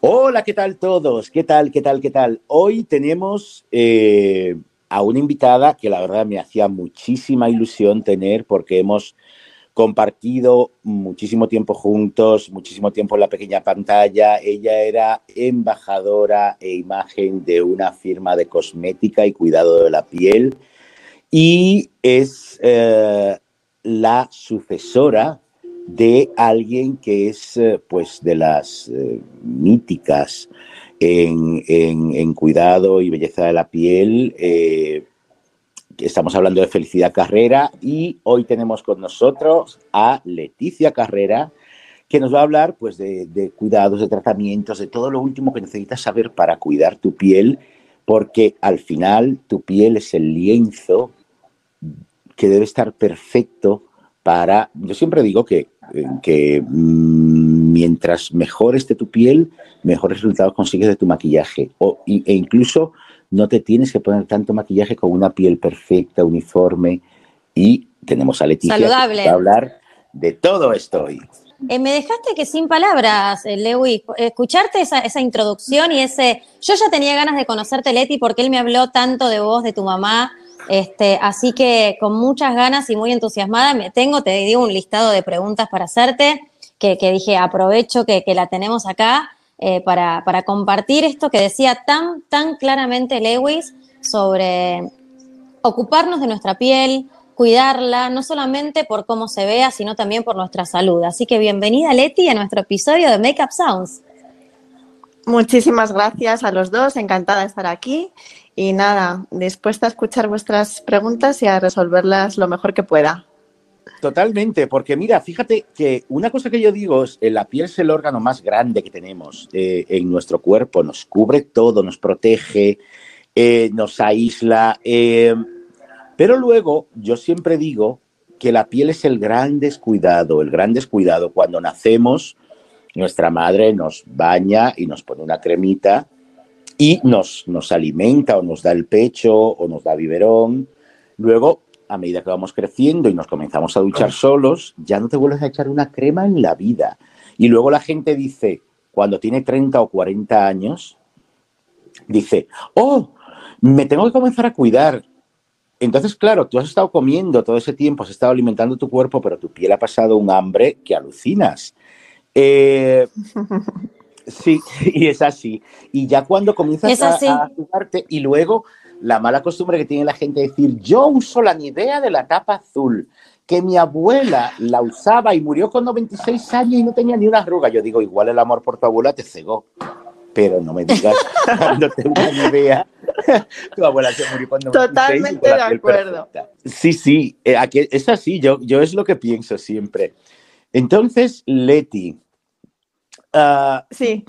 Hola, ¿qué tal todos? ¿Qué tal, qué tal, qué tal? Hoy tenemos eh, a una invitada que la verdad me hacía muchísima ilusión tener porque hemos compartido muchísimo tiempo juntos, muchísimo tiempo en la pequeña pantalla. Ella era embajadora e imagen de una firma de cosmética y cuidado de la piel y es eh, la sucesora de alguien que es eh, pues de las eh, míticas en, cuidado y belleza de la piel. Eh, estamos hablando de Felicidad Carrera y hoy tenemos con nosotros a Leticia Carrera que nos va a hablar pues de, de cuidados, de tratamientos, de todo lo último que necesitas saber para cuidar tu piel, porque al final tu piel es el lienzo que debe estar perfecto para, yo siempre digo que, que mm, mientras mejor esté tu piel, mejores resultados consigues de tu maquillaje. O, e incluso no te tienes que poner tanto maquillaje con una piel perfecta, uniforme. Y tenemos a Leticia Saludable. para hablar de todo esto hoy. Eh, me dejaste que sin palabras, eh, Lewis, escucharte esa, esa, introducción y ese... Yo ya tenía ganas de conocerte, Leti, porque él me habló tanto de vos, de tu mamá, este, así que con muchas ganas y muy entusiasmada, me tengo, te digo, un listado de preguntas para hacerte, que, dije, aprovecho que, la tenemos acá eh, para, compartir esto que decía tan, tan claramente Lewis sobre ocuparnos de nuestra piel, cuidarla, no solamente por cómo se vea, sino también por nuestra salud. Así que bienvenida Leti a nuestro episodio de Makeup Sounds. Muchísimas gracias a los dos, encantada de estar aquí y nada, dispuesta a escuchar vuestras preguntas y a resolverlas lo mejor que pueda. Totalmente, porque mira, fíjate que una cosa que yo digo es, la piel es el órgano más grande que tenemos eh, en nuestro cuerpo, nos cubre todo, nos protege, eh, nos aísla, eh, pero luego yo siempre digo que la piel es el gran descuidado, el gran descuidado cuando nacemos, nuestra madre nos baña y nos pone una cremita y nos, nos alimenta o nos da el pecho o nos da biberón. Luego, a medida que vamos creciendo y nos comenzamos a duchar solos, ya no te vuelves a echar una crema en la vida. Y luego la gente dice, cuando tiene 30 o 40 años, dice, oh, me tengo que comenzar a cuidar. Entonces, claro, tú has estado comiendo todo ese tiempo, has estado alimentando tu cuerpo, pero tu piel ha pasado un hambre que alucinas. Eh, Sí, y es así. Y ya cuando comienzas a, jugarte, y luego la mala costumbre que tiene la gente de decir, yo uso la idea de la tapa azul, que mi abuela la usaba y murió con 96 años y no tenía ni una arruga. Yo digo, igual el amor por tu abuela te cegó. Pero no me digas cuando tengo una idea. tu abuela se murió 96 Totalmente de acuerdo. Sí, sí, eh, es así, yo, yo es lo que pienso siempre. Entonces, Leti, Ah, sí.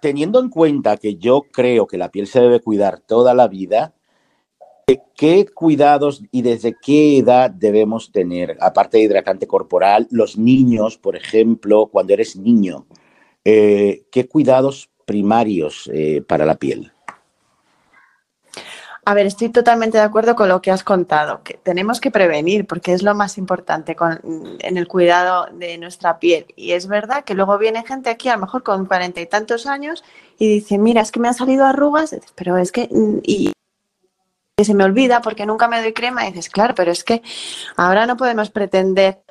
Teniendo en cuenta que yo creo que la piel se debe cuidar toda la vida, ¿qué cuidados y desde qué edad debemos tener? Aparte de hidratante corporal, los niños, por ejemplo, cuando eres niño, eh, ¿qué cuidados primarios eh, para la piel? A ver, estoy totalmente de acuerdo con lo que has contado, que tenemos que prevenir porque es lo más importante en el cuidado de nuestra piel. Y es verdad que luego viene gente aquí, a lo mejor con cuarenta y tantos años, y dice, mira, es que me han salido arrugas, pero es que... Y, se me olvida porque nunca me doy crema y dices, claro, pero es que ahora no podemos pretender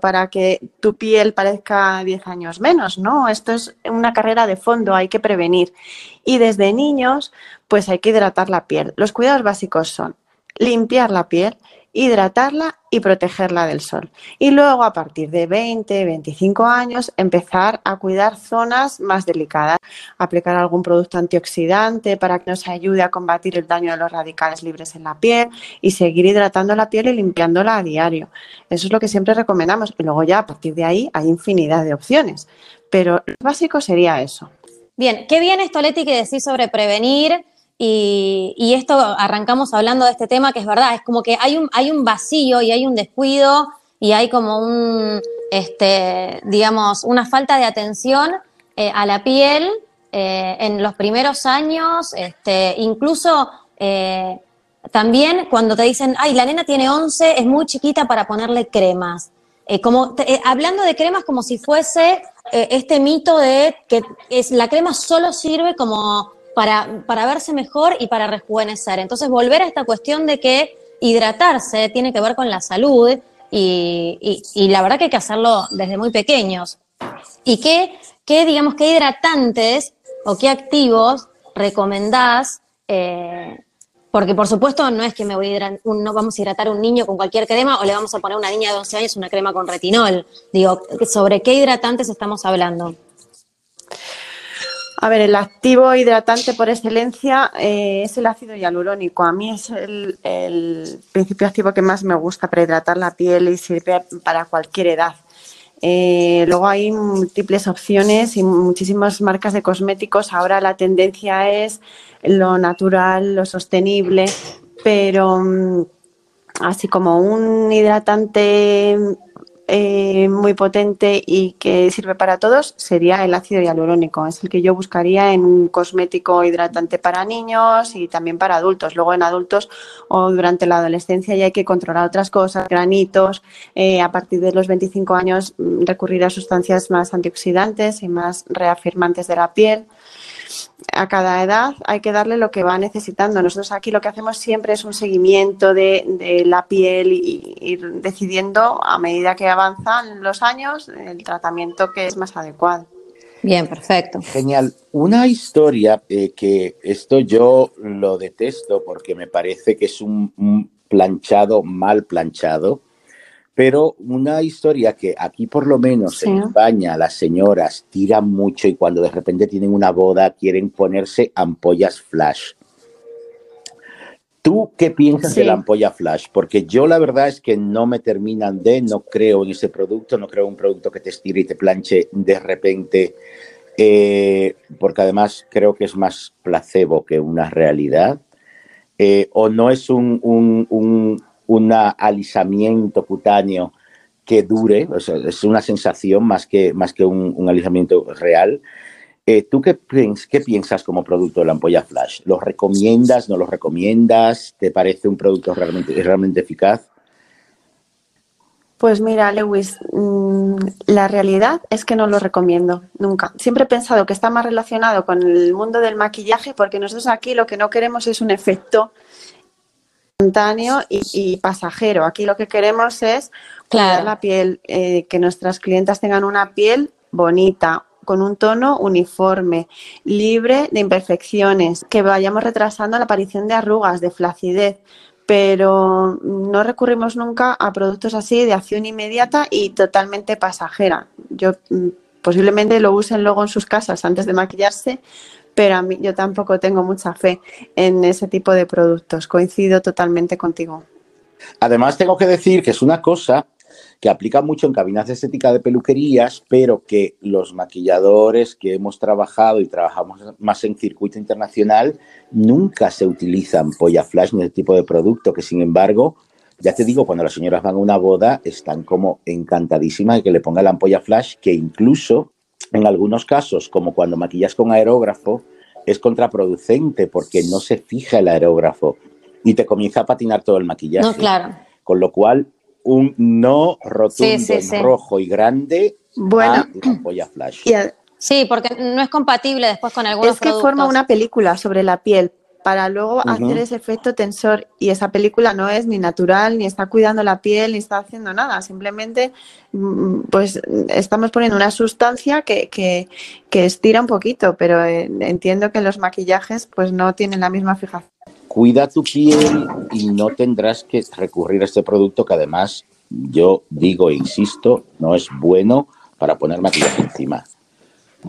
para que tu piel parezca 10 años menos, ¿no? Esto es una carrera de fondo, hay que prevenir. Y desde niños, pues hay que hidratar la piel. Los cuidados básicos son limpiar la piel, hidratarla y protegerla del sol. Y luego, a partir de 20, 25 años, empezar a cuidar zonas más delicadas, aplicar algún producto antioxidante para que nos ayude a combatir el daño de los radicales libres en la piel y seguir hidratando la piel y limpiándola a diario. Eso es lo que siempre recomendamos. Y luego ya, a partir de ahí, hay infinidad de opciones. Pero lo básico sería eso. Bien, qué bien esto, Leti, que decís sobre prevenir y, esto arrancamos hablando de este tema, que es verdad, es como que hay un, hay un vacío y hay un descuido y hay como un, este, digamos, una falta de atención eh, a la piel eh, en los primeros años, este, incluso eh, también cuando te dicen, ay, la nena tiene 11, es muy chiquita para ponerle cremas. como hablando de cremas como si fuese este mito de que es, la crema solo sirve como para, para verse mejor y para rejuvenecer. Entonces, volver a esta cuestión de que hidratarse tiene que ver con la salud y, y, la verdad que hay que hacerlo desde muy pequeños. ¿Y qué, qué digamos, qué hidratantes o qué activos recomendás? Eh, porque por supuesto no es que me voy a no vamos a hidratar a un niño con cualquier crema o le vamos a poner a una niña de 12 años una crema con retinol. Digo, ¿sobre qué hidratantes estamos hablando? A ver, el activo hidratante por excelencia eh, es el ácido hialurónico. A mí es el, principio activo que más me gusta para hidratar la piel y sirve para cualquier edad. Eh, luego hay múltiples opciones y muchísimas marcas de cosméticos. Ahora la tendencia es lo natural, lo sostenible, pero mm, así como un hidratante eh, muy potente y que sirve para todos sería el ácido hialurónico. Es el que yo buscaría en un cosmético hidratante para niños y también para adultos. Luego en adultos o durante la adolescencia ya hay que controlar otras cosas, granitos. Eh, a partir de los 25 años mm, recurrir a sustancias más antioxidantes y más reafirmantes de la piel a cada edad hay que darle lo que va necesitando. Nosotros aquí lo que hacemos siempre es un seguimiento de, la piel y ir decidiendo a medida que avanzan los años el tratamiento que es más adecuado. Bien, perfecto. Genial. Una historia eh, que esto yo lo detesto porque me parece que es un planchado mal planchado pero una historia que aquí por lo menos en España las señoras tiran mucho y cuando de repente tienen una boda quieren ponerse ampollas flash. ¿Tú qué piensas de la ampolla flash? Porque yo la verdad es que no me terminan de, no creo en ese producto, no creo en un producto que te estire y te planche de repente, eh, porque además creo que es más placebo que una realidad. Eh, o no es un, un alisamiento cutáneo que dure, es una sensación más que, más que un, alisamiento real. Eh, ¿Tú qué, piensas como producto de la ampolla flash? ¿Lo recomiendas? ¿No lo recomiendas? ¿Te parece un producto realmente, realmente eficaz? Pues mira, Lewis, mm, la realidad es que no lo recomiendo nunca. Siempre he pensado que está más relacionado con el mundo del maquillaje porque nosotros aquí lo que no queremos es un efecto instantáneo y, pasajero. Aquí lo que queremos es cuidar la piel, eh, que nuestras clientas tengan una piel bonita, con un tono uniforme, libre de imperfecciones, que vayamos retrasando la aparición de arrugas, de flacidez, pero no recurrimos nunca a productos así de acción inmediata y totalmente pasajera. Yo mm, posiblemente lo usen luego en sus casas antes de maquillarse, pero a mí yo tampoco tengo mucha fe en ese tipo de productos. Coincido totalmente contigo. Además, tengo que decir que es una cosa que aplica mucho en cabinas de estética de peluquerías, pero que los maquilladores que hemos trabajado y trabajamos más en circuito internacional nunca se utilizan polla flash ni ese tipo de producto, que sin embargo, ya te digo, cuando las señoras van a una boda están como encantadísimas de que le ponga la ampolla flash, que incluso en algunos casos, como cuando maquillas con aerógrafo, es contraproducente porque no se fija el aerógrafo y te comienza a patinar todo el maquillaje. No, claro. Con lo cual, un no rotundo rojo y grande bueno, a ampolla flash. Sí, porque no es compatible después con algunos Es que forma una película sobre la piel, para luego hacer ese efecto tensor y esa película no es ni natural, ni está cuidando la piel, ni está haciendo nada, simplemente mm, pues estamos poniendo una sustancia que, que, que estira un poquito, pero eh, entiendo que los maquillajes pues no tienen la misma fijación. Cuida tu piel y no tendrás que recurrir a este producto que además yo digo e insisto, no es bueno para poner maquillaje encima,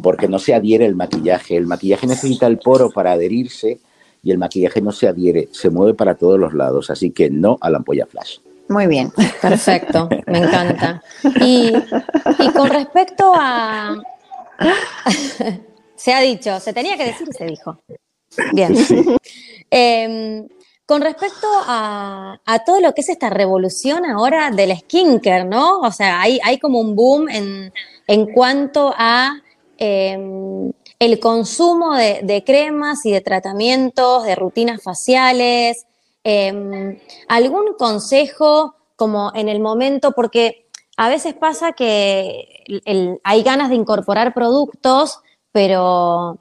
porque no se adhiere el maquillaje, el maquillaje necesita el poro para adherirse y el maquillaje no se adhiere, se mueve para todos los lados, así que no a la ampolla flash. Muy bien. Perfecto, me encanta. Y, con respecto a... se ha dicho, se tenía que decir y se dijo. Bien. Em, con respecto a, todo lo que es esta revolución ahora del skincare, ¿no? O sea, hay, hay como un boom en, en cuanto a em, el consumo de, cremas y de tratamientos, de rutinas faciales, em, algún consejo como en el momento, porque a veces pasa que hay ganas de incorporar productos, pero,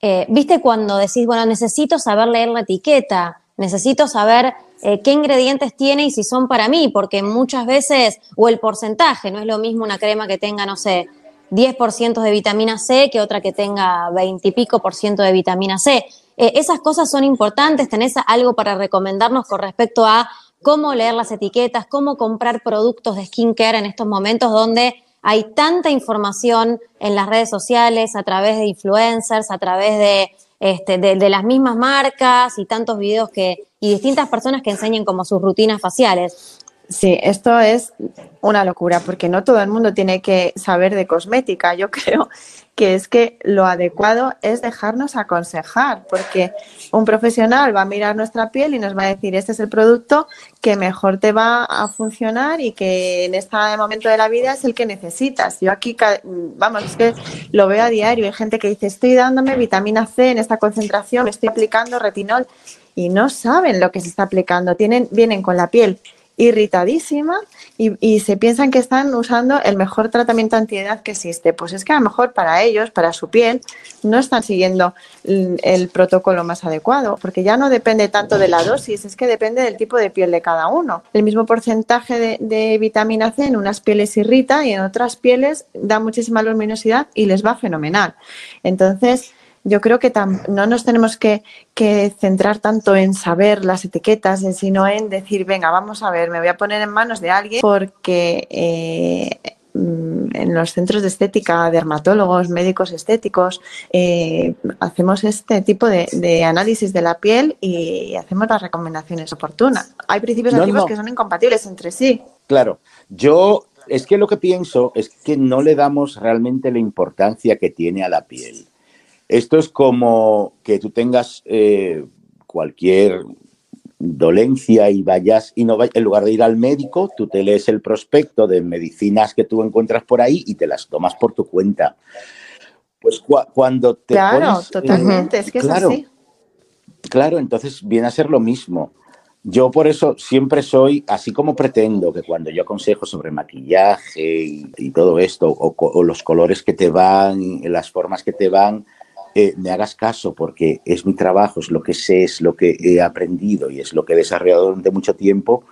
eh, viste cuando decís, bueno, necesito saber leer la etiqueta, necesito saber eh, qué ingredientes tiene y si son para mí, porque muchas veces, o el porcentaje, no es lo mismo una crema que tenga, no sé, 10% de vitamina C que otra que tenga 20 y pico por ciento de vitamina C. Eh, esas cosas son importantes. ¿Tenés algo para recomendarnos con respecto a cómo leer las etiquetas, cómo comprar productos de skincare en estos momentos donde hay tanta información en las redes sociales, a través de influencers, a través de, este, de, las mismas marcas y tantos videos que, y distintas personas que enseñen como sus rutinas faciales? Sí, esto es una locura porque no todo el mundo tiene que saber de cosmética. Yo creo que es que lo adecuado es dejarnos aconsejar, porque un profesional va a mirar nuestra piel y nos va a decir, este es el producto que mejor te va a funcionar y que en este momento de la vida es el que necesitas. Yo aquí, vamos, es que lo veo a diario. Hay gente que dice, estoy dándome vitamina C en esta concentración, me estoy aplicando retinol y no saben lo que se está aplicando. Tienen, vienen con la piel irritadísima y, se piensan que están usando el mejor tratamiento antiedad que existe. Pues es que a lo mejor para ellos, para su piel, no están siguiendo el, protocolo más adecuado, porque ya no depende tanto de la dosis, es que depende del tipo de piel de cada uno. El mismo porcentaje de, de vitamina C en unas pieles irrita y en otras pieles da muchísima luminosidad y les va fenomenal. Entonces, yo creo que no nos tenemos que, centrar tanto en saber las etiquetas, sino en decir, venga, vamos a ver, me voy a poner en manos de alguien porque eh, mm, en los centros de estética, dermatólogos, médicos estéticos, eh, hacemos este tipo de, análisis de la piel y hacemos las recomendaciones oportunas. Hay principios activos que son incompatibles entre sí. Claro, yo es que lo que pienso es que no le damos realmente la importancia que tiene a la piel. Esto es como que tú tengas eh, cualquier dolencia y vayas y no en lugar de ir al médico, tú te lees el prospecto de medicinas que tú encuentras por ahí y te las tomas por tu cuenta. Pues cuando te Claro, totalmente, es que claro, es así. Claro, entonces viene a ser lo mismo. Yo por eso siempre soy, así como pretendo que cuando yo aconsejo sobre maquillaje y, todo esto, o, o, los colores que te van, las formas que te van, eh, me hagas caso porque es mi trabajo, es lo que sé, es lo que he aprendido y es lo que he desarrollado durante mucho tiempo,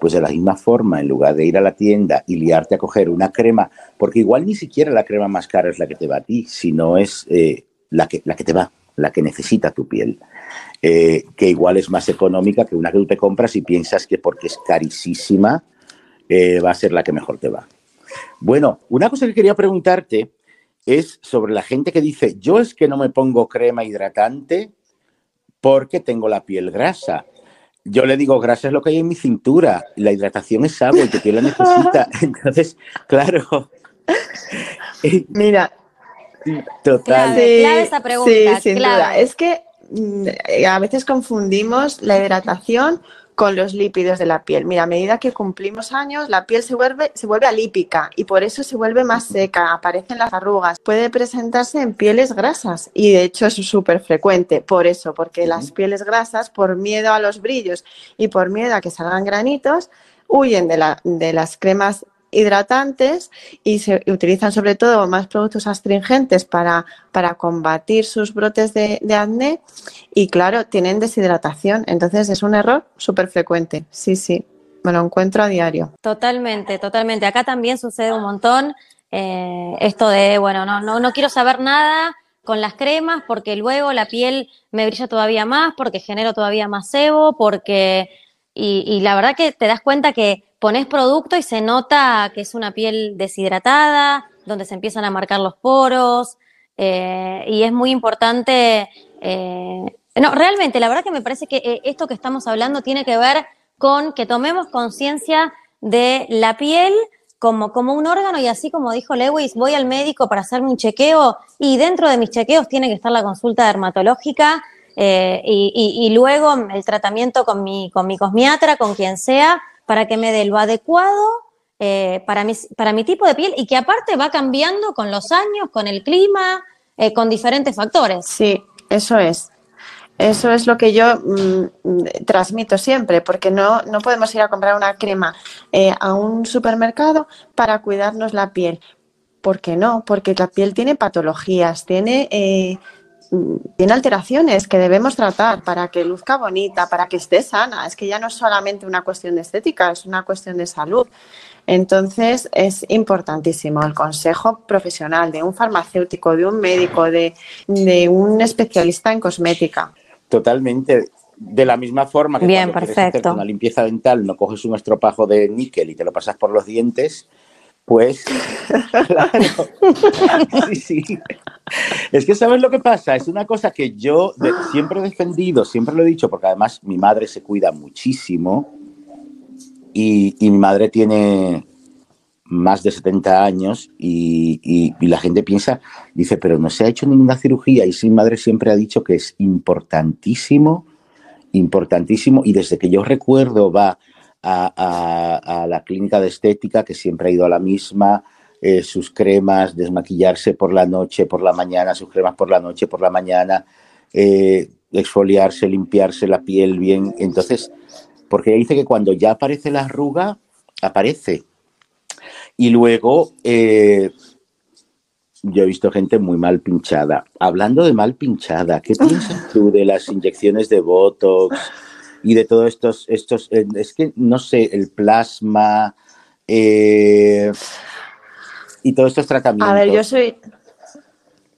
pues de la misma forma, en lugar de ir a la tienda y liarte a coger una crema, porque igual ni siquiera la crema más cara es la que te va a ti, sino es eh, la, que, la que te va, la que necesita tu piel. Eh, que igual es más económica que una que tú te compras y piensas que porque es carísima va a ser la que mejor te va. Bueno, una cosa que quería preguntarte es sobre la gente que dice, yo es que no me pongo crema hidratante porque tengo la piel grasa. Yo le digo, grasa es lo que hay en mi cintura, la hidratación es agua y tu piel la necesita. Entonces, claro. Mira, total. Clave, esa pregunta. Sí, sin duda. Es que mm, a veces confundimos la hidratación con los lípidos de la piel. Mira, a medida que cumplimos años, la piel se vuelve, se vuelve alípica y por eso se vuelve más seca, aparecen las arrugas. Puede presentarse en pieles grasas y de hecho es súper frecuente. Por eso, porque las pieles grasas, por miedo a los brillos y por miedo a que salgan granitos, huyen de, la, de las cremas hidratantes y se utilizan sobre todo más productos astringentes para, para combatir sus brotes de, acné y claro, tienen deshidratación. Entonces es un error súper frecuente. Sí, sí, me lo encuentro a diario. Totalmente, totalmente. Acá también sucede un montón eh, esto de, bueno, no, no, no quiero saber nada con las cremas porque luego la piel me brilla todavía más, porque genero todavía más sebo, porque... Y, y la verdad que te das cuenta que pones producto y se nota que es una piel deshidratada, donde se empiezan a marcar los poros, eh, y es muy importante. Eh, no, realmente, la verdad que me parece que eh, esto que estamos hablando tiene que ver con que tomemos conciencia de la piel como, como un órgano y así como dijo Lewis, voy al médico para hacerme un chequeo y dentro de mis chequeos tiene que estar la consulta dermatológica y, luego el tratamiento con mi, con mi cosmiatra, con quien sea, para que me dé lo adecuado eh, para, mi, para mi tipo de piel y que aparte va cambiando con los años, con el clima, eh, con diferentes factores. Sí, eso es. Eso es lo que yo mm, transmito siempre, porque no, no podemos ir a comprar una crema eh, a un supermercado para cuidarnos la piel. ¿Por qué no? Porque la piel tiene patologías, tiene, tiene alteraciones que debemos tratar para que luzca bonita, para que esté sana. Es que ya no es solamente una cuestión de estética, es una cuestión de salud. Entonces es importantísimo el consejo profesional de un farmacéutico, de un médico, de, de un especialista en cosmética. Totalmente. De la misma forma que Bien, cuando perfecto. quieres una limpieza dental no coges un estropajo de níquel y te lo pasas por los dientes, pues claro. Sí, sí. Es que sabes lo que pasa, es una cosa que yo siempre he defendido, siempre lo he dicho, porque además mi madre se cuida muchísimo y, mi madre tiene más de 70 años y la gente piensa, dice, pero no se ha hecho ninguna cirugía y sí, mi madre siempre ha dicho que es importantísimo, importantísimo y desde que yo recuerdo va a, la clínica de estética, que siempre ha ido a la misma, eh, sus cremas, desmaquillarse por la noche, por la mañana, sus cremas por la noche, por la mañana, eh, exfoliarse, limpiarse la piel bien. Entonces, porque dice que cuando ya aparece la arruga, aparece. Y luego, eh, yo he visto gente muy mal pinchada. Hablando de mal pinchada, ¿qué piensas tú de las inyecciones de Botox y de todos estos, estos eh, es que no sé, el plasma eh, y todos estos tratamientos? A ver, yo soy,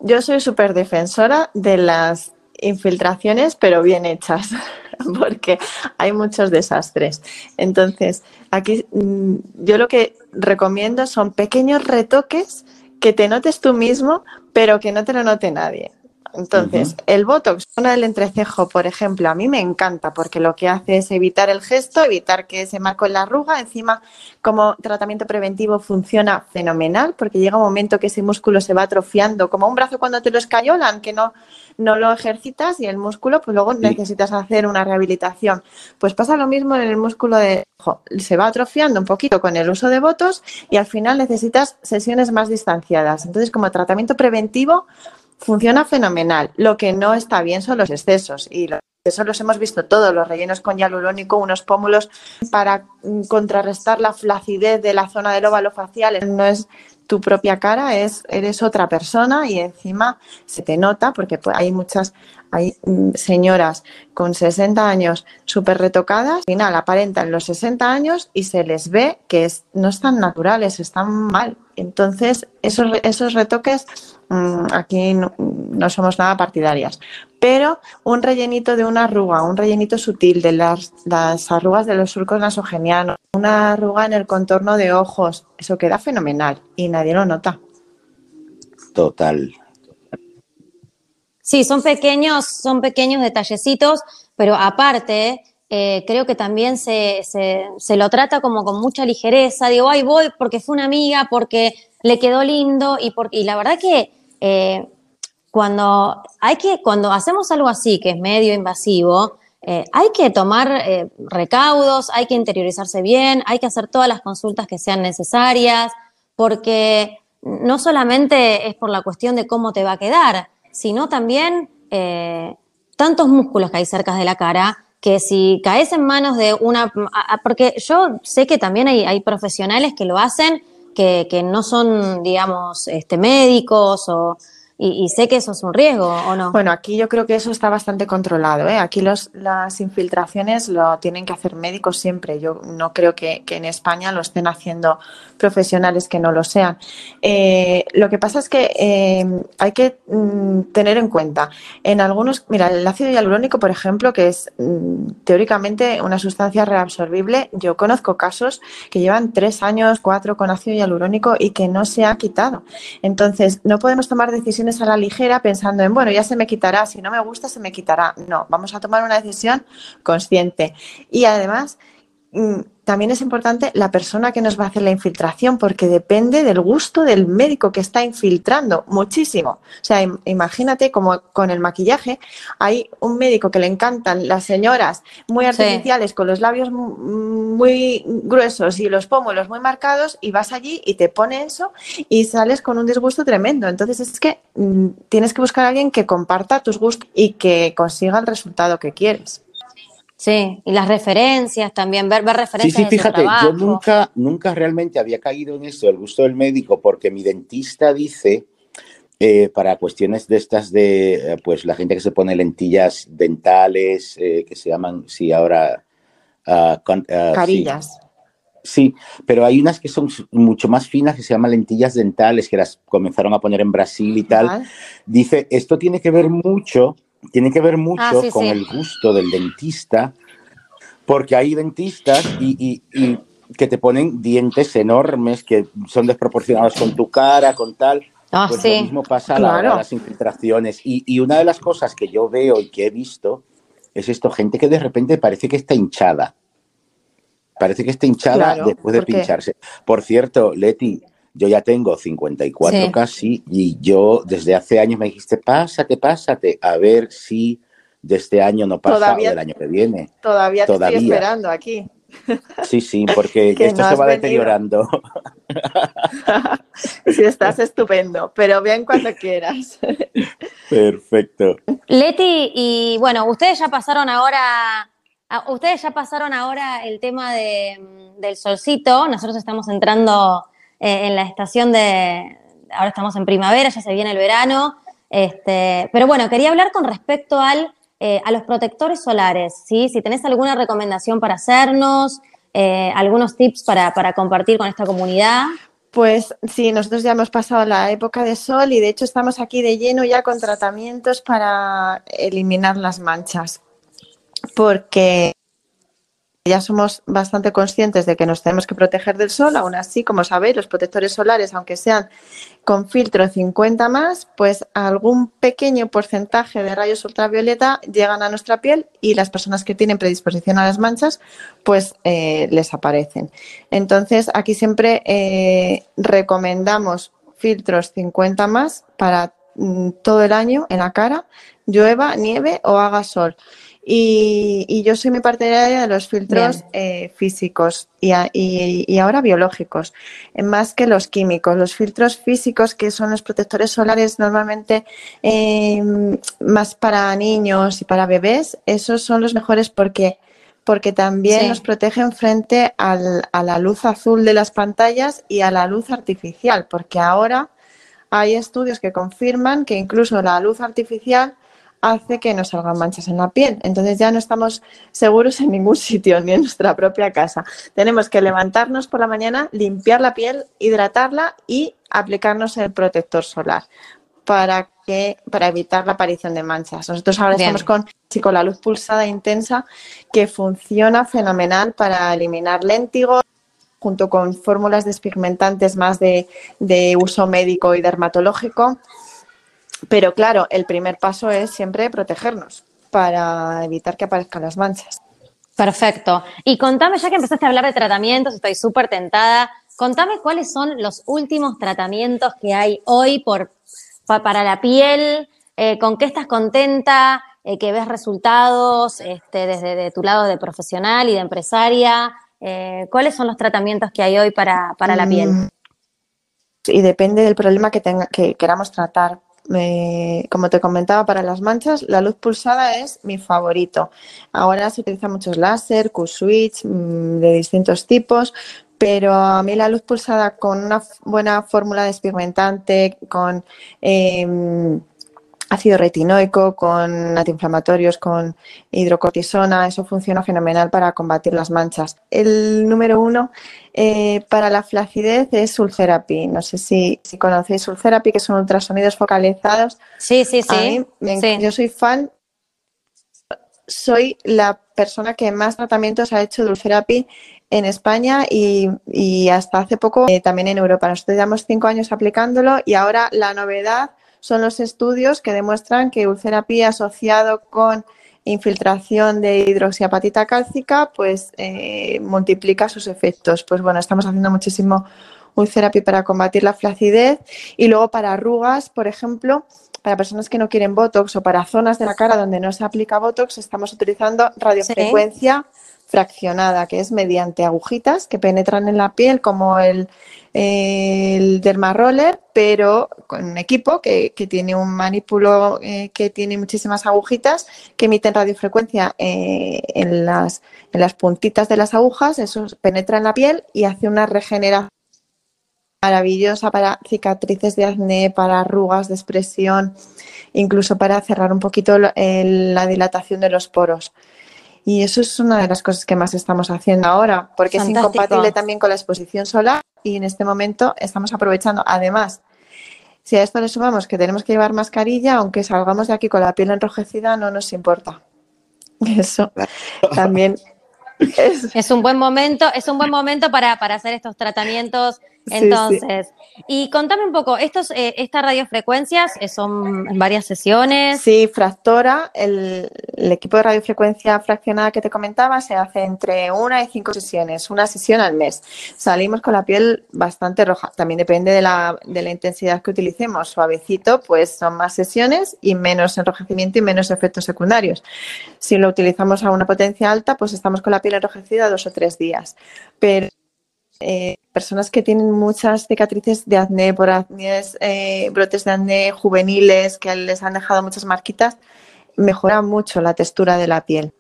yo soy súper defensora de las infiltraciones, pero bien hechas, porque hay muchos desastres. Entonces, aquí mm, yo lo que recomiendo son pequeños retoques que te notes tú mismo, pero que no te lo note nadie. Entonces, el Botox, zona del entrecejo, por ejemplo, a mí me encanta porque lo que hace es evitar el gesto, evitar que se marque la arruga. Encima, como tratamiento preventivo funciona fenomenal porque llega un momento que ese músculo se va atrofiando, como un brazo cuando te lo escayolan, que no, no lo ejercitas y el músculo, pues luego Sí. necesitas hacer una rehabilitación. Pues pasa lo mismo en el músculo de ojo. Se va atrofiando un poquito con el uso de botos y al final necesitas sesiones más distanciadas. Entonces, como tratamiento preventivo, funciona fenomenal. Lo que no está bien son los excesos y los excesos los hemos visto todos, los rellenos con hialurónico, unos pómulos para mm, contrarrestar la flacidez de la zona del óvalo facial. No es tu propia cara, es eres otra persona y encima se te nota porque pues, hay muchas hay mm, señoras con 60 años súper retocadas, al final aparentan los 60 años y se les ve que no están naturales, están mal. Entonces, esos, esos retoques aquí no, no somos nada partidarias. Pero un rellenito de una arruga, un rellenito sutil de las, las arrugas de los surcos nasogenianos, una arruga en el contorno de ojos, eso queda fenomenal y nadie lo nota. Total. Sí, son pequeños, son pequeños detallecitos, pero aparte, eh, creo que también se, se, se lo trata como con mucha ligereza. Digo, ay, voy porque fue una amiga, porque le quedó lindo y, por, y la verdad que eh, cuando hay que, cuando hacemos algo así, que es medio invasivo, eh, hay que tomar eh, recaudos, hay que interiorizarse bien, hay que hacer todas las consultas que sean necesarias, porque no solamente es por la cuestión de cómo te va a quedar, sino también tantos músculos que hay cerca de la cara que si caes en manos de una... Porque yo sé que también hay profesionales que lo hacen que, que no son, digamos, este, médicos o, y, sé que eso es un riesgo, ¿o no? Bueno, aquí yo creo que eso está bastante controlado. ¿eh? Aquí los, las infiltraciones lo tienen que hacer médicos siempre. Yo no creo que, que en España lo estén haciendo profesionales que no lo sean. Eh, lo que pasa es que eh, hay que mm, tener en cuenta, en algunos, mira, el ácido hialurónico, por ejemplo, que es mm, teóricamente una sustancia reabsorbible, yo conozco casos que llevan tres años, cuatro con ácido hialurónico y que no se ha quitado. Entonces, no podemos tomar decisiones a la ligera pensando en, bueno, ya se me quitará, si no me gusta, se me quitará. No, vamos a tomar una decisión consciente. Y además, también es importante la persona que nos va a hacer la infiltración, porque depende del gusto del médico que está infiltrando, muchísimo. O sea, imagínate como con el maquillaje, hay un médico que le encantan las señoras muy artificiales, con los labios muy gruesos y los pómulos muy marcados, y vas allí y te pone eso y sales con un disgusto tremendo. Entonces es que mm, tienes que buscar a alguien que comparta tus gustos y que consiga el resultado que quieres. Sí, y las referencias también, ver, ver referencias. Sí, sí, fíjate, yo nunca, nunca realmente había caído en eso, el gusto del médico, porque mi dentista dice, eh, para cuestiones de estas de, eh, pues la gente que se pone lentillas dentales, eh, que se llaman, sí, ahora... Uh, Carillas. Sí. pero hay unas que son mucho más finas que se llaman lentillas dentales, que las comenzaron a poner en Brasil y tal. Dice, esto tiene que ver mucho tiene que ver mucho ah, con el gusto del dentista, porque hay dentistas y, que te ponen dientes enormes que son desproporcionados con tu cara, con tal. Ah, pues lo mismo pasa a la las infiltraciones. Y, una de las cosas que yo veo y que he visto es esto, gente que de repente parece que está hinchada. Parece que está hinchada después de pincharse. Por cierto, Leti, yo ya tengo 54 casi y yo desde hace años me dijiste, pásate, pásate, a ver si de este año no pasa o del año que viene. Todavía te estoy esperando aquí. Sí, sí, porque esto se va deteriorando. sí, estás estupendo, pero bien cuando quieras. Perfecto. Leti, y bueno, ustedes ya pasaron ahora, ustedes ya pasaron ahora el tema del solcito, nosotros estamos entrando eh, en la estación de, ahora estamos en primavera, ya se viene el verano, este, pero bueno, quería hablar con respecto al, eh, a los protectores solares, ¿sí? Si tenés alguna recomendación para hacernos, eh, algunos tips para, para compartir con esta comunidad. Pues sí, nosotros ya hemos pasado la época de sol y de hecho estamos aquí de lleno ya con tratamientos para eliminar las manchas. Porque ya somos bastante conscientes de que nos tenemos que proteger del sol, aún así, como sabéis, los protectores solares, aunque sean con filtro 50 más, pues algún pequeño porcentaje de rayos ultravioleta llegan a nuestra piel y las personas que tienen predisposición a las manchas, pues eh, les aparecen. Entonces, aquí siempre eh, recomendamos filtros 50 más para mm, todo el año en la cara, llueva, nieve o haga sol. Y, yo soy mi partidaria de los filtros eh, físicos y, y, ahora biológicos, eh, más que los químicos. Los filtros físicos, que son los protectores solares normalmente em, más para niños y para bebés, esos son los mejores porque porque también nos protegen frente al, a la luz azul de las pantallas y a la luz artificial, porque ahora hay estudios que confirman que incluso la luz artificial hace que nos salgan manchas en la piel. Entonces ya no estamos seguros en ningún sitio, ni en nuestra propia casa. Tenemos que levantarnos por la mañana, limpiar la piel, hidratarla y aplicarnos el protector solar para que para evitar la aparición de manchas. Nosotros ahora estamos con, con la luz pulsada intensa que funciona fenomenal para eliminar léntigos junto con fórmulas despigmentantes más de, de uso médico y dermatológico pero claro, el primer paso es siempre protegernos para evitar que aparezcan las manchas. Perfecto. Y contame, ya que empezaste a hablar de tratamientos, estoy súper tentada, contame cuáles son los últimos tratamientos que hay hoy por, para la piel, eh, con qué estás contenta, eh, que ves resultados este, desde tu lado de profesional y de empresaria. Eh, ¿Cuáles son los tratamientos que hay hoy para, para la piel? Mm. Y depende del problema que, tenga, que queramos tratar como te comentaba, para las manchas, la luz pulsada es mi favorito. Ahora se utilizan muchos láser, Q-switch mm, de distintos tipos, pero a mí la luz pulsada con una buena fórmula despigmentante, con em, ácido retinoico, con antiinflamatorios, con hidrocortisona, eso funciona fenomenal para combatir las manchas. El número uno eh, para la flacidez es Ulcerapi. No sé si, si conocéis Ulcerapi, que son ultrasonidos focalizados. Sí, sí, sí. Yo soy fan. Soy la persona que más tratamientos ha hecho de Ulcerapi en España y, hasta hace poco eh, también en Europa. Nosotros llevamos cinco años aplicándolo y ahora la novedad son los estudios que demuestran que Ulcerapi asociado con infiltración de hidroxiapatita cálcica, pues eh, multiplica sus efectos. Pues bueno, estamos haciendo muchísimo Ulcerapy para combatir la flacidez y luego para arrugas, por ejemplo, para personas que no quieren Botox o para zonas de la cara donde no se aplica Botox, estamos utilizando radiofrecuencia fraccionada, que es mediante agujitas que penetran en la piel como el, el Dermaroller, pero con un equipo que, tiene un manipulo eh, que tiene muchísimas agujitas que emiten radiofrecuencia eh, en, las, en las puntitas de las agujas, eso penetra en la piel y hace una regeneración maravillosa para cicatrices de acné, para arrugas de expresión, incluso para cerrar un poquito la dilatación de los poros. Y eso es una de las cosas que más estamos haciendo ahora, porque es incompatible también con la exposición solar y en este momento estamos aprovechando. Además, si a esto le sumamos que tenemos que llevar mascarilla, aunque salgamos de aquí con la piel enrojecida, no nos importa. Eso también es, es un buen momento, es un buen momento para, para hacer estos tratamientos entonces, y contame un poco, estos, eh, estas radiofrecuencias eh, son varias sesiones. Sí, Fractora, el, equipo de radiofrecuencia fraccionada que te comentaba, se hace entre una y cinco sesiones, una sesión al mes. Salimos con la piel bastante roja, también depende de la, de la intensidad que utilicemos. Suavecito, pues son más sesiones y menos enrojecimiento y menos efectos secundarios. Si lo utilizamos a una potencia alta, pues estamos con la piel enrojecida dos o tres días. Pero eh, personas que tienen muchas cicatrices de acné por acné, eh, brotes de acné juveniles que les han dejado muchas marquitas, mejora mucho la textura de la piel.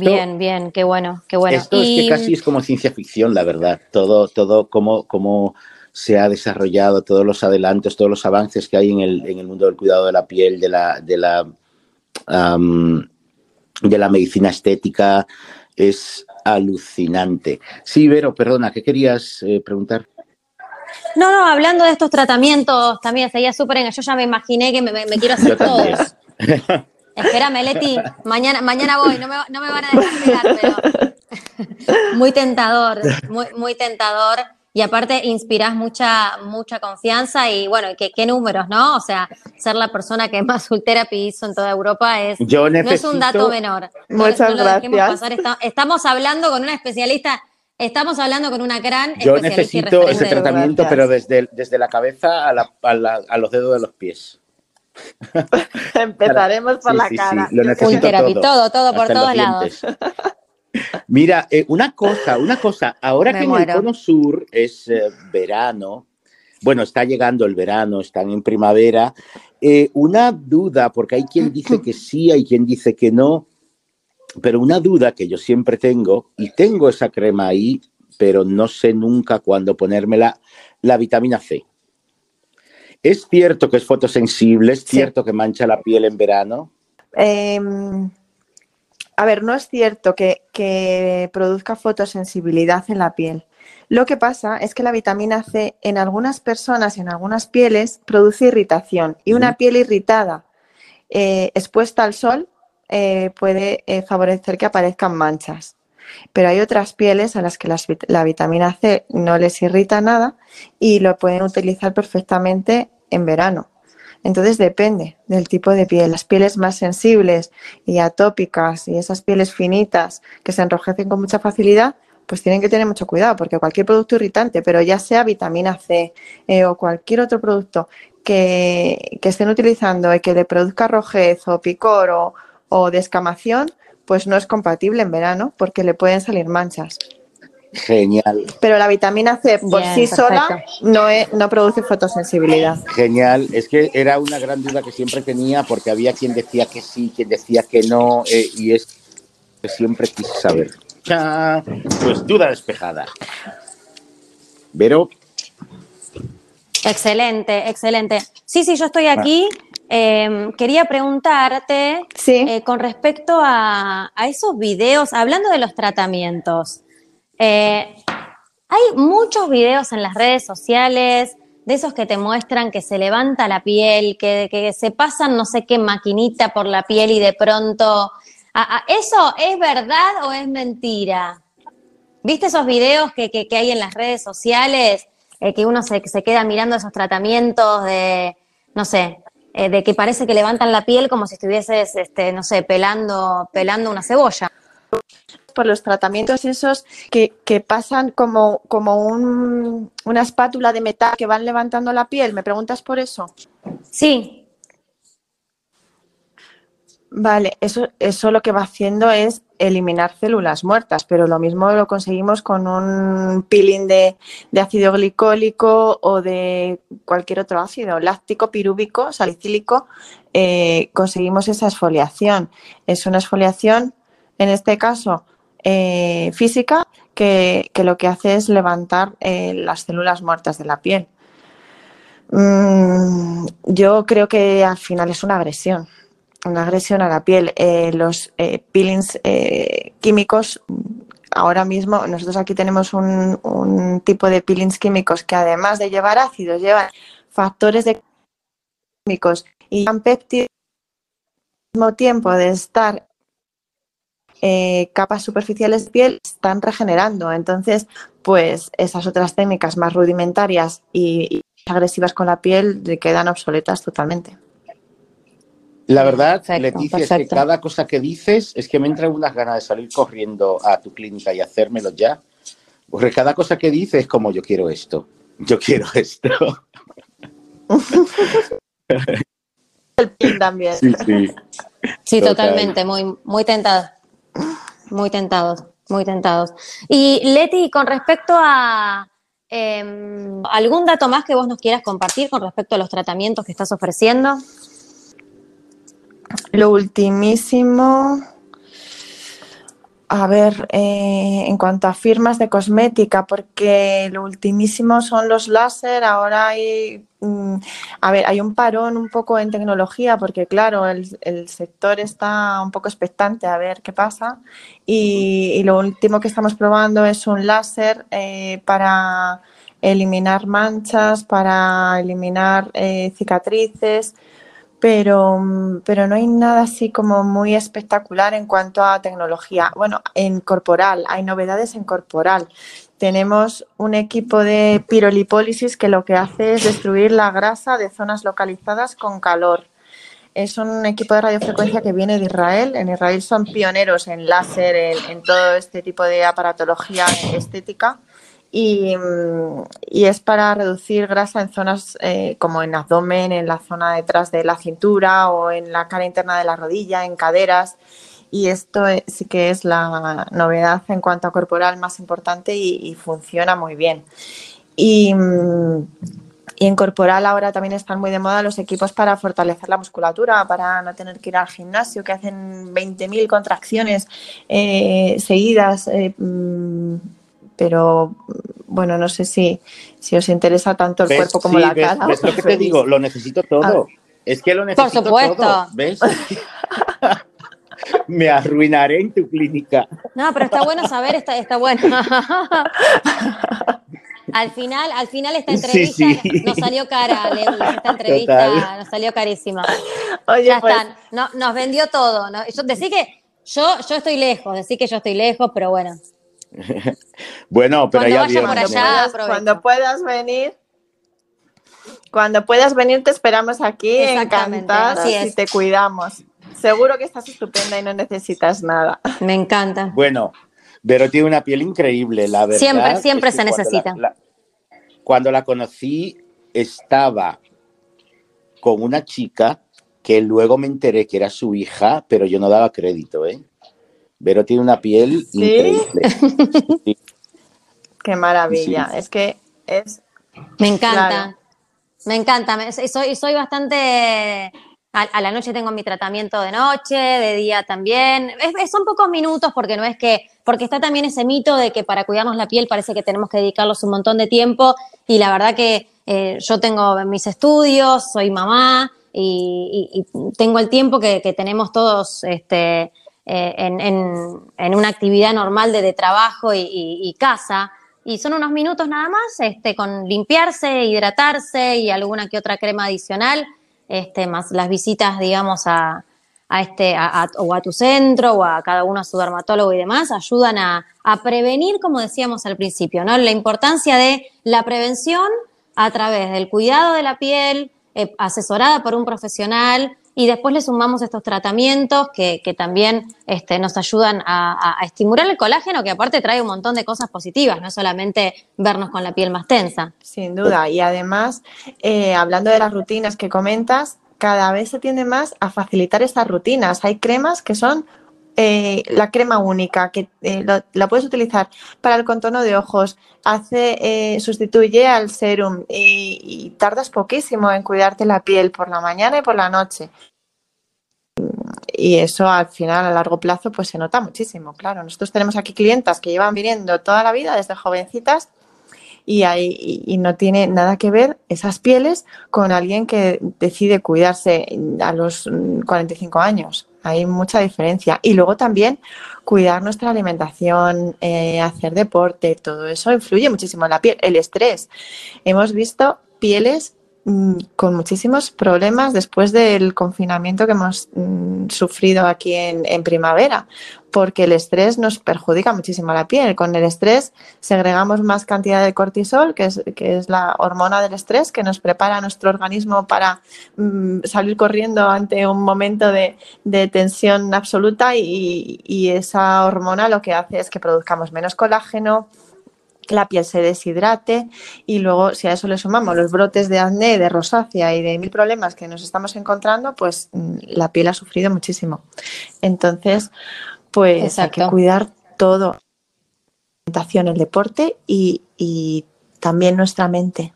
bien, bien, qué bueno, qué bueno. Esto es que casi es como ciencia ficción, la verdad. Todo, todo como, como se ha desarrollado, todos los adelantos, todos los avances que hay en el, en el mundo del cuidado de la piel, de la, de la, de la medicina estética, es alucinante. Sí, Vero, perdona, ¿qué querías eh, preguntar? No, no, hablando de estos tratamientos también sería súper. Yo ya me imaginé que me, quiero hacer todos. Espérame, Leti, mañana, mañana voy, no me, no me van a dejar pegar, pero muy tentador, muy, muy tentador y aparte inspiras mucha, mucha confianza y bueno, ¿qué, qué números, ¿no? O sea, ser la persona que más Ultherapy hizo en toda Europa es, no es un dato menor. Muchas gracias. estamos hablando con una especialista Estamos hablando con una gran Yo necesito ese tratamiento, pero desde, desde la cabeza a, la, a, los dedos de los pies. Empezaremos por la cara. Sí, todo, todo, todo por todos lados. Mira, eh, una cosa, una cosa, ahora que en el cono sur es eh, verano, bueno, está llegando el verano, están en primavera, eh, una duda, porque hay quien dice que sí, hay quien dice que no, pero una duda que yo siempre tengo, y tengo esa crema ahí, pero no sé nunca cuándo ponérmela, la vitamina C. ¿Es cierto que es fotosensible? ¿Es cierto que mancha la piel en verano? Eh, a ver, no es cierto que, produzca fotosensibilidad en la piel. Lo que pasa es que la vitamina C en algunas personas y en algunas pieles produce irritación y una piel irritada eh, expuesta al sol eh, puede eh, favorecer que aparezcan manchas. Pero hay otras pieles a las que la vitamina C no les irrita nada y lo pueden utilizar perfectamente en verano. Entonces depende del tipo de piel. Las pieles más sensibles y atópicas y esas pieles finitas que se enrojecen con mucha facilidad, pues tienen que tener mucho cuidado porque cualquier producto irritante, pero ya sea vitamina C eh, o cualquier otro producto que, estén utilizando y que le produzca rojez o picor o, o descamación, pues no es compatible en verano porque le pueden salir manchas. Genial. Pero la vitamina C por sí sola no, no produce fotosensibilidad. Genial. Es que era una gran duda que siempre tenía porque había quien decía que sí, quien decía que no, eh, y es que siempre quise saber. Pues duda despejada. Vero. Excelente, excelente. Sí, sí, yo estoy aquí. Em, quería preguntarte eh, con respecto a, a, esos videos, hablando de los tratamientos. Eh, hay muchos videos en las redes sociales de esos que te muestran que se levanta la piel, que, se pasan no sé qué maquinita por la piel y de pronto... ¿Eso es verdad o es mentira? ¿Viste esos videos que, hay en las redes sociales? Eh, que uno se, se, queda mirando esos tratamientos de, no sé, eh, de que parece que levantan la piel como si estuvieses, este, no sé, pelando, pelando una cebolla. Por los tratamientos esos que, que pasan como, como un, una espátula de metal que van levantando la piel, ¿me preguntas por eso? Sí, Vale, eso, eso lo que va haciendo es eliminar células muertas, pero lo mismo lo conseguimos con un peeling de, de ácido glicólico o de cualquier otro ácido, láctico, pirúvico, salicílico, eh, conseguimos esa exfoliación. Es una exfoliación, en este caso, eh, física, que, lo que hace es levantar eh, las células muertas de la piel. Mm, yo creo que al final es una agresión una agresión a la piel. Eh, los peelings químicos, ahora mismo nosotros aquí tenemos un, un, tipo de peelings químicos que además de llevar ácidos, llevan factores de químicos y péptidos al mismo tiempo de estar eh, capas superficiales de piel están regenerando. Entonces, pues esas otras técnicas más rudimentarias y, y agresivas con la piel quedan obsoletas totalmente. La verdad, perfecto, Leticia, perfecto. es que cada cosa que dices es que me entran unas ganas de salir corriendo a tu clínica y hacérmelo ya. Porque cada cosa que dices es como yo quiero esto, yo quiero esto. El pin también. Sí, sí. Sí, Total. totalmente, muy, muy tentados. Muy tentados, muy tentados. Y Leti, con respecto a eh, algún dato más que vos nos quieras compartir con respecto a los tratamientos que estás ofreciendo. Lo ultimísimo, a ver, eh, en cuanto a firmas de cosmética, porque lo ultimísimo son los láser, ahora hay, mm, a ver, hay un parón un poco en tecnología, porque claro, el, el sector está un poco expectante a ver qué pasa, y, lo último que estamos probando es un láser eh, para eliminar manchas, para eliminar eh, cicatrices, pero, pero no hay nada así como muy espectacular en cuanto a tecnología. Bueno, en corporal, hay novedades en corporal. Tenemos un equipo de pirolipólisis que lo que hace es destruir la grasa de zonas localizadas con calor. Es un equipo de radiofrecuencia que viene de Israel. En Israel son pioneros en láser, en, en todo este tipo de aparatología estética y, es para reducir grasa en zonas eh, como en abdomen, en la zona detrás de la cintura o en la cara interna de la rodilla, en caderas. Y esto sí que es la novedad en cuanto a corporal más importante y, funciona muy bien. Y, en corporal ahora también están muy de moda los equipos para fortalecer la musculatura, para no tener que ir al gimnasio, que hacen 20.000 contracciones eh, seguidas. Eh, pero bueno, no sé si, si os interesa tanto el ¿ves? cuerpo como sí, la ¿ves? cara. ¿Ves lo que te digo? Lo necesito todo. Es que lo necesito Por supuesto. todo. ¿Ves? Me arruinaré en tu clínica. No, pero está bueno saber, está, está bueno. al final, al final esta entrevista sí, sí. nos salió cara, Lewis, esta entrevista Total. nos salió carísima. Oye, ya pues... está, no, nos vendió todo. ¿no? Yo, decí que yo, yo estoy lejos, decí que yo estoy lejos, pero bueno, bueno, pero cuando ya allá, cuando puedas venir, cuando puedas venir te esperamos aquí encantadas y te cuidamos. Seguro que estás estupenda y no necesitas nada. Me encanta. Bueno, pero tiene una piel increíble, la verdad. Siempre, siempre es se necesita. La, la, cuando la conocí estaba con una chica que luego me enteré que era su hija, pero yo no daba crédito, ¿eh? Vero tiene una piel ¿Sí? increíble. Sí. Qué maravilla. Sí. Es que es. Me encanta. Claro. Me encanta. Soy, soy bastante. A, a, la noche tengo mi tratamiento de noche, de día también. Es, es, son pocos minutos porque no es que. Porque está también ese mito de que para cuidarnos la piel parece que tenemos que dedicarlos un montón de tiempo. Y la verdad que eh, yo tengo mis estudios, soy mamá y, y, y tengo el tiempo que, que tenemos todos. Este, eh, en, en, una actividad normal de, de trabajo y, casa. Y son unos minutos nada más, este, con limpiarse, hidratarse y alguna que otra crema adicional, este, más las visitas, digamos, a, a este, a, o a tu centro o a cada uno a su dermatólogo y demás, ayudan a, a prevenir, como decíamos al principio, ¿no? La importancia de la prevención a través del cuidado de la piel, eh, asesorada por un profesional y después le sumamos estos tratamientos que, también este, nos ayudan a, estimular el colágeno, que aparte trae un montón de cosas positivas, no solamente vernos con la piel más tensa. Sin duda, y además, eh, hablando de las rutinas que comentas, cada vez se tiende más a facilitar estas rutinas. Hay cremas que son eh, la crema única, que eh, la puedes utilizar para el contorno de ojos, hace, eh, sustituye al serum y, tardas poquísimo en cuidarte la piel por la mañana y por la noche. Y eso al final, a largo plazo, pues se nota muchísimo, claro. Nosotros tenemos aquí clientas que llevan viniendo toda la vida, desde jovencitas, y, y, no tiene nada que ver esas pieles con alguien que decide cuidarse a los 45 años. Hay mucha diferencia. Y luego también cuidar nuestra alimentación, eh, hacer deporte, todo eso influye muchísimo en la piel. El estrés. Hemos visto pieles con muchísimos problemas después del confinamiento que hemos mm, sufrido aquí en, primavera, porque el estrés nos perjudica muchísimo a la piel. Con el estrés segregamos más cantidad de cortisol, que es, que es la hormona del estrés que nos prepara nuestro organismo para mm, salir corriendo ante un momento de, tensión absoluta y esa hormona lo que hace es que produzcamos menos colágeno, la piel se deshidrate y luego si a eso le sumamos los brotes de acné, de rosácea y de mil problemas que nos estamos encontrando, pues mm, la piel ha sufrido muchísimo. Entonces, pues hay que cuidar todo, la alimentación, el deporte y, también nuestra mente.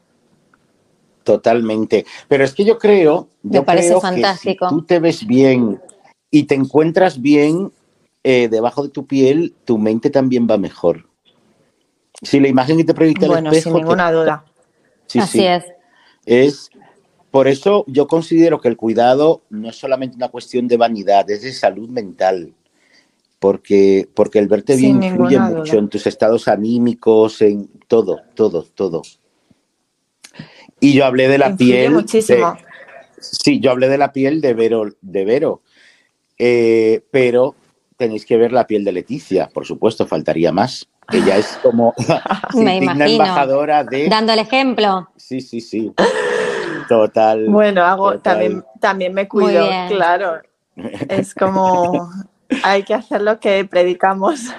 Totalmente. Pero es que yo creo, Me parece fantástico. si tú te ves bien y te encuentras bien eh, debajo de tu piel, tu mente también va mejor. Si la imagen que te proyecta bueno, el espejo. Sin ninguna duda. Así es. Es por eso yo considero que el cuidado no es solamente una cuestión de vanidad, es de salud mental. Porque, porque el verte bien influye mucho en tus estados anímicos, en todo, todo, todo. Y yo hablé de la piel. Muchísimo. sí, yo hablé de la piel de Vero, de Vero. Eh, pero tenéis que ver la piel de Leticia, por supuesto, faltaría más. Ella es como Me embajadora de. Dando el ejemplo. Sí, sí, sí. Total. Bueno, hago, También, también me cuido, claro. Es como hay que hacer lo que predicamos.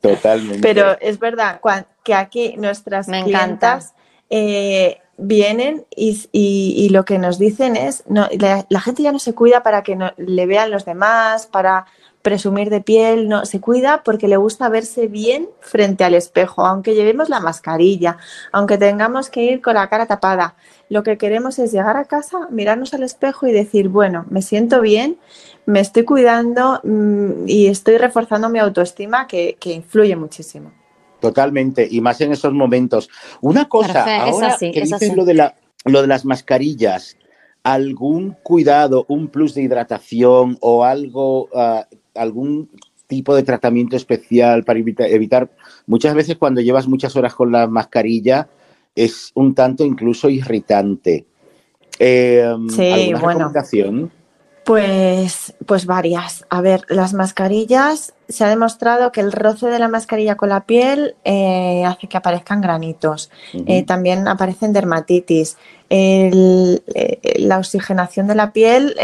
Totalmente. Pero es verdad que aquí nuestras clientas eh, vienen y, lo que nos dicen es, no, la, gente ya no se cuida para que no, le vean los demás, para presumir de piel, no, se cuida porque le gusta verse bien frente al espejo, aunque llevemos la mascarilla, aunque tengamos que ir con la cara tapada. Lo que queremos es llegar a casa, mirarnos al espejo y decir, bueno, me siento bien, me estoy cuidando mm, y estoy reforzando mi autoestima que, influye muchísimo. Totalmente, y más en esos momentos. Una cosa, ahora que dices lo de, la, lo de las mascarillas, algún cuidado, un plus de hidratación o algo ah, algún tipo de tratamiento especial para evitar, muchas veces cuando llevas muchas horas con la mascarilla es un tanto incluso irritante. Eh, sí, bueno. Pues, pues varias. A ver, las mascarillas, se ha demostrado que el roce de la mascarilla con la piel eh, hace que aparezcan granitos. Eh, también aparecen dermatitis. Eh, la oxigenación de la piel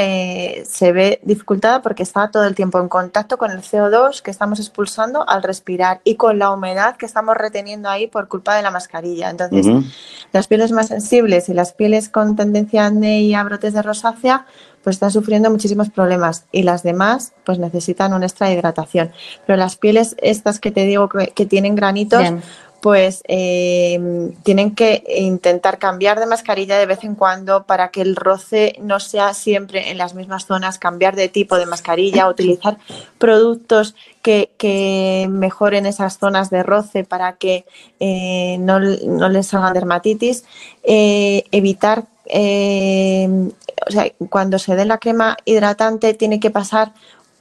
se ve dificultada porque está todo el tiempo en contacto con el CO2 que estamos expulsando al respirar y con la humedad que estamos reteniendo ahí por culpa de la mascarilla. Entonces, las pieles más sensibles y las pieles con tendencia a acné y a brotes de rosácea pues están sufriendo muchísimos problemas y las demás pues necesitan una extra hidratación. Pero las pieles estas que te digo que, tienen granitos, pues eh, tienen que intentar cambiar de mascarilla de vez en cuando para que el roce no sea siempre en las mismas zonas, cambiar de tipo de mascarilla, utilizar productos que, mejoren esas zonas de roce para que eh, no, les salgan dermatitis, eh, evitar o sea, cuando se dé la crema hidratante tiene que pasar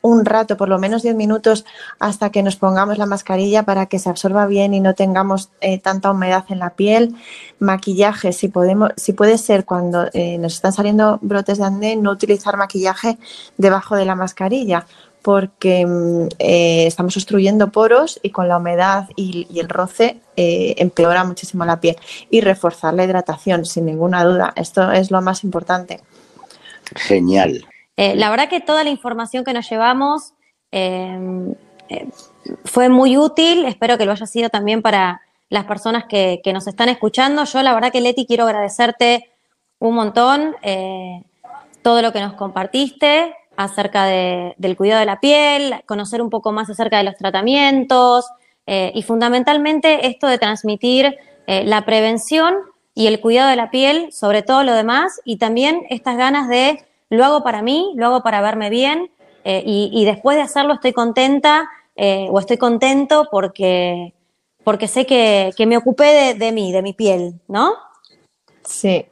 un rato, por lo menos 10 minutos, hasta que nos pongamos la mascarilla para que se absorba bien y no tengamos eh, tanta humedad en la piel. Maquillaje, si podemos, si puede ser cuando eh, nos están saliendo brotes de acné, no utilizar maquillaje debajo de la mascarilla, porque mm, eh, estamos obstruyendo poros y con la humedad y, y el roce empeora muchísimo la piel. Y reforzar la hidratación, sin ninguna duda. Esto es lo más importante. Genial. Eh, la verdad que toda la información que nos llevamos eh, eh, fue muy útil. Espero que lo haya sido también para las personas que, nos están escuchando. Yo, la verdad que Leti, quiero agradecerte un montón todo lo que nos compartiste acerca de- del cuidado de la piel, conocer un poco más acerca de los tratamientos y fundamentalmente esto de transmitir la prevención y el cuidado de la piel sobre todo lo demás y también estas ganas de lo hago para mí, lo hago para verme bien eh, y, y después de hacerlo estoy contenta eh, o estoy contento porque, porque sé que, que me ocupé de, de mí, de mi piel, ¿no? Sí,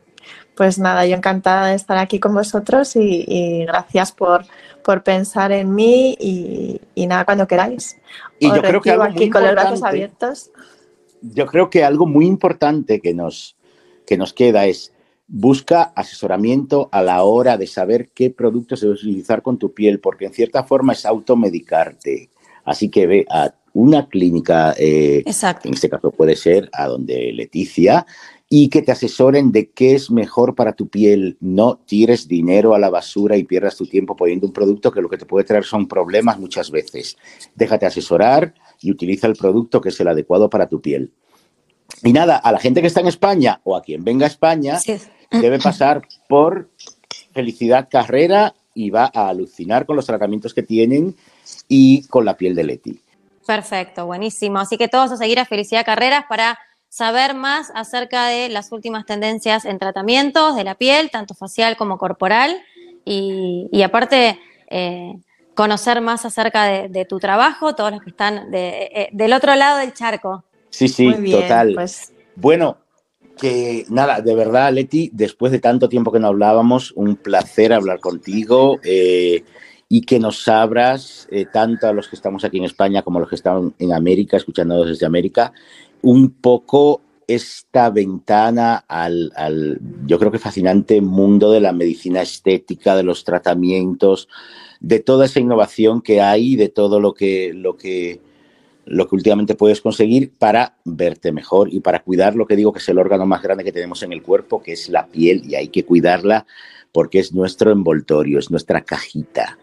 pues nada, yo encantada de estar aquí con vosotros y, y gracias por, por pensar en mí y, y nada, cuando queráis. Y Os yo creo que algo aquí muy con los brazos abiertos. yo creo que algo muy importante que nos, que nos queda es busca asesoramiento a la hora de saber qué productos debes utilizar con tu piel, porque en cierta forma es automedicarte. Así que ve a una clínica, eh, en este caso puede ser a donde Leticia, y que te asesoren de qué es mejor para tu piel. No tires dinero a la basura y pierdas tu tiempo poniendo un producto que lo que te puede traer son problemas muchas veces. Déjate asesorar y utiliza el producto que es el adecuado para tu piel. Y nada, a la gente que está en España o a quien venga a España. Debe pasar por Felicidad Carrera y va a alucinar con los tratamientos que tienen y con la piel de Leti. Perfecto, buenísimo. Así que todos a seguir a Felicidad Carreras para saber más acerca de las últimas tendencias en tratamientos de la piel, tanto facial como corporal, y, y aparte eh, conocer más acerca de, de tu trabajo, todos los que están de- eh, del otro lado del charco. Sí, sí, Muy bien, total. pues Bueno, que nada, de verdad, Leti, después de tanto tiempo que no hablábamos, un placer hablar contigo eh, y que nos abras, eh, tanto a los que estamos aquí en España como a los que están en América, escuchándonos desde América, un poco esta ventana al, al, yo creo que fascinante mundo de la medicina estética, de los tratamientos, de toda esa innovación que hay, de todo lo que, lo que, lo que últimamente puedes conseguir para verte mejor y para cuidar lo que digo que es el órgano más grande que tenemos en el cuerpo, que es la piel, y hay que cuidarla porque es nuestro envoltorio, es nuestra cajita.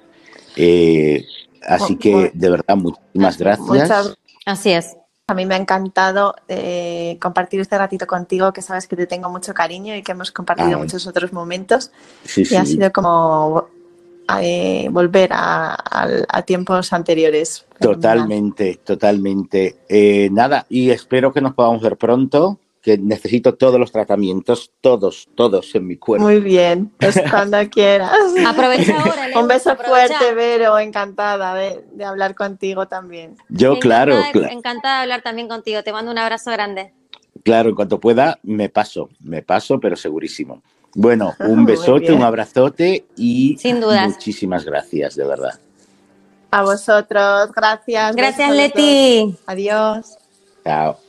Eh, así que, de verdad, muchísimas gracias. muchas Así es. A mí me ha encantado eh, compartir este ratito contigo, que sabes que te tengo mucho cariño y que hemos compartido Ay. muchos otros momentos. Sí, Y ha sido como eh, volver a, a- a tiempos anteriores. Totalmente, totalmente. Eh, nada, y espero que nos podamos ver pronto, que necesito todos los tratamientos, todos, todos en mi cuerpo. Muy bien, pues cuando quieras. Aprovecha ahora, Leo, Un beso aprovecha. fuerte, Vero, encantada de, de hablar contigo también. Yo, claro, encantada, cla- encantada de hablar también contigo. Te mando un abrazo grande. claro, en cuanto pueda, me paso, me paso, pero segurísimo. Bueno, un besote, un abrazote y Sin dudas. muchísimas gracias, de verdad. A vosotros, gracias. Gracias, dos. Leti. Adiós. Chao.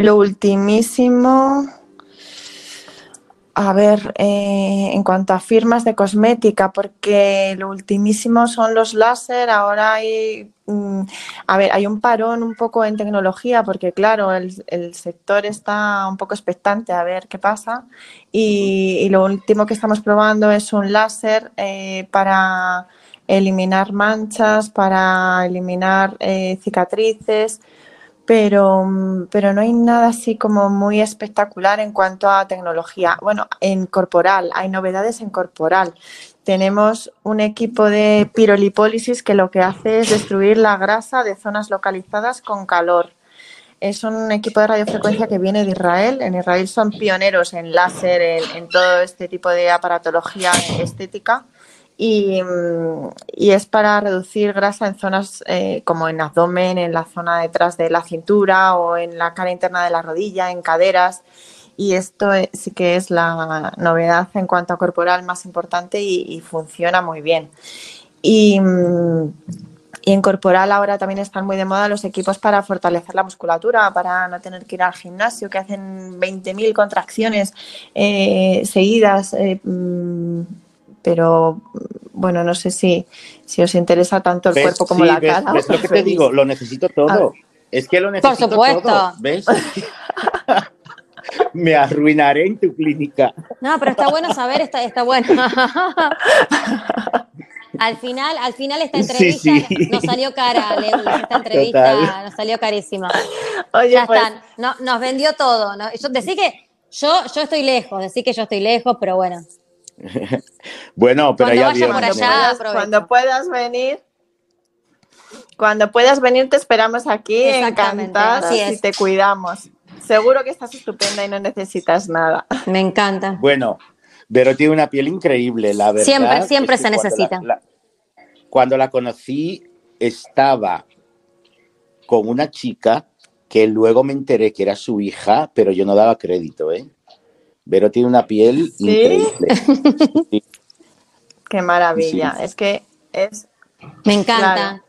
Lo ultimísimo, a ver, eh, en cuanto a firmas de cosmética, porque lo ultimísimo son los láser, ahora hay, mm, a ver, hay un parón un poco en tecnología, porque claro, el, sector está un poco expectante a ver qué pasa, y, lo último que estamos probando es un láser eh, para eliminar manchas, para eliminar eh, cicatrices, pero, pero no hay nada así como muy espectacular en cuanto a tecnología. Bueno, en corporal, hay novedades en corporal. Tenemos un equipo de pirolipólisis que lo que hace es destruir la grasa de zonas localizadas con calor. Es un equipo de radiofrecuencia que viene de Israel. En Israel son pioneros en láser, en todo este tipo de aparatología estética y, es para reducir grasa en zonas eh, como en abdomen, en la zona detrás de la cintura o en la cara interna de la rodilla, en caderas. Y esto sí que es la novedad en cuanto a corporal más importante y, funciona muy bien. Y, y, en corporal ahora también están muy de moda los equipos para fortalecer la musculatura, para no tener que ir al gimnasio, que hacen 20.000 contracciones eh, seguidas. Eh, mm, pero bueno, no sé si, si os interesa tanto el cuerpo como la cara. ¿Ves lo que te digo? Lo necesito todo. Es que lo necesito Por supuesto. todo. ¿Ves? Me arruinaré en tu clínica. No, pero está bueno saber, está, está bueno. al final, al final esta entrevista nos salió cara. Esta entrevista nos salió carísima. Oye, ya pues están. No, nos vendió todo. ¿no? Yo, decir que yo, yo estoy lejos, decir que yo estoy lejos, pero bueno. bueno, pero cuando ya por allá, cuando puedas venir, cuando puedas venir te esperamos aquí encantadas y te cuidamos. Seguro que estás estupenda y no necesitas nada. Me encanta. Bueno, pero tiene una piel increíble, la verdad. Siempre, siempre se necesita. cuando la conocí estaba con una chica que luego me enteré que era su hija, pero yo no daba crédito, ¿eh? Vero tiene una piel increíble. Qué maravilla. Es que es. Me encanta.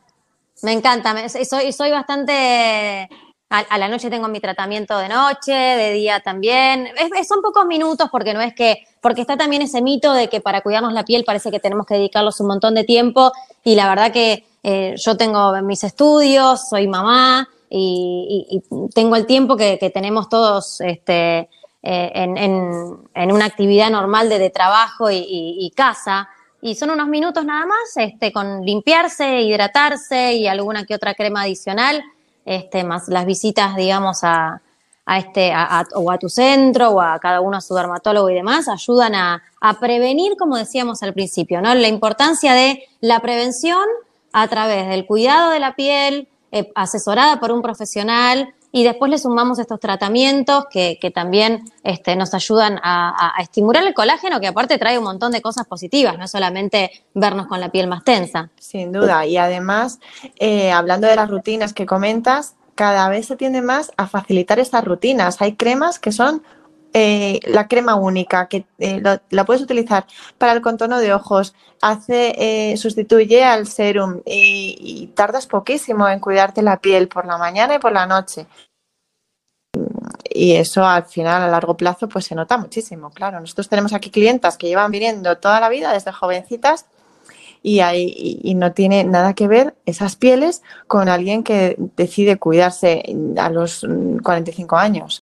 Me encanta. Soy, soy bastante. A, la noche tengo mi tratamiento de noche, de día también. son pocos minutos porque no es que. Porque está también ese mito de que para cuidarnos la piel parece que tenemos que dedicarlos un montón de tiempo. Y la verdad que eh, yo tengo mis estudios, soy mamá y, tengo el tiempo que, tenemos todos. Este, eh, en, una actividad normal de, trabajo y, casa. Y son unos minutos nada más, este, con limpiarse, hidratarse y alguna que otra crema adicional, este, más las visitas, digamos, a, este, o a tu centro o a cada uno a su dermatólogo y demás, ayudan a, prevenir, como decíamos al principio, ¿no? La importancia de la prevención a través del cuidado de la piel, eh, asesorada por un profesional, y después le sumamos estos tratamientos que, también este, nos ayudan a, estimular el colágeno, que aparte trae un montón de cosas positivas, no solamente vernos con la piel más tensa. Sin duda, y además, eh, hablando de las rutinas que comentas, cada vez se tiende más a facilitar estas rutinas. Hay cremas que son eh, la crema única, que eh, la puedes utilizar para el contorno de ojos, hace, eh, sustituye al serum y, tardas poquísimo en cuidarte la piel por la mañana y por la noche. Y eso al final, a largo plazo, pues se nota muchísimo, claro. Nosotros tenemos aquí clientas que llevan viniendo toda la vida desde jovencitas y, hay, y no tiene nada que ver esas pieles con alguien que decide cuidarse a los 45 años.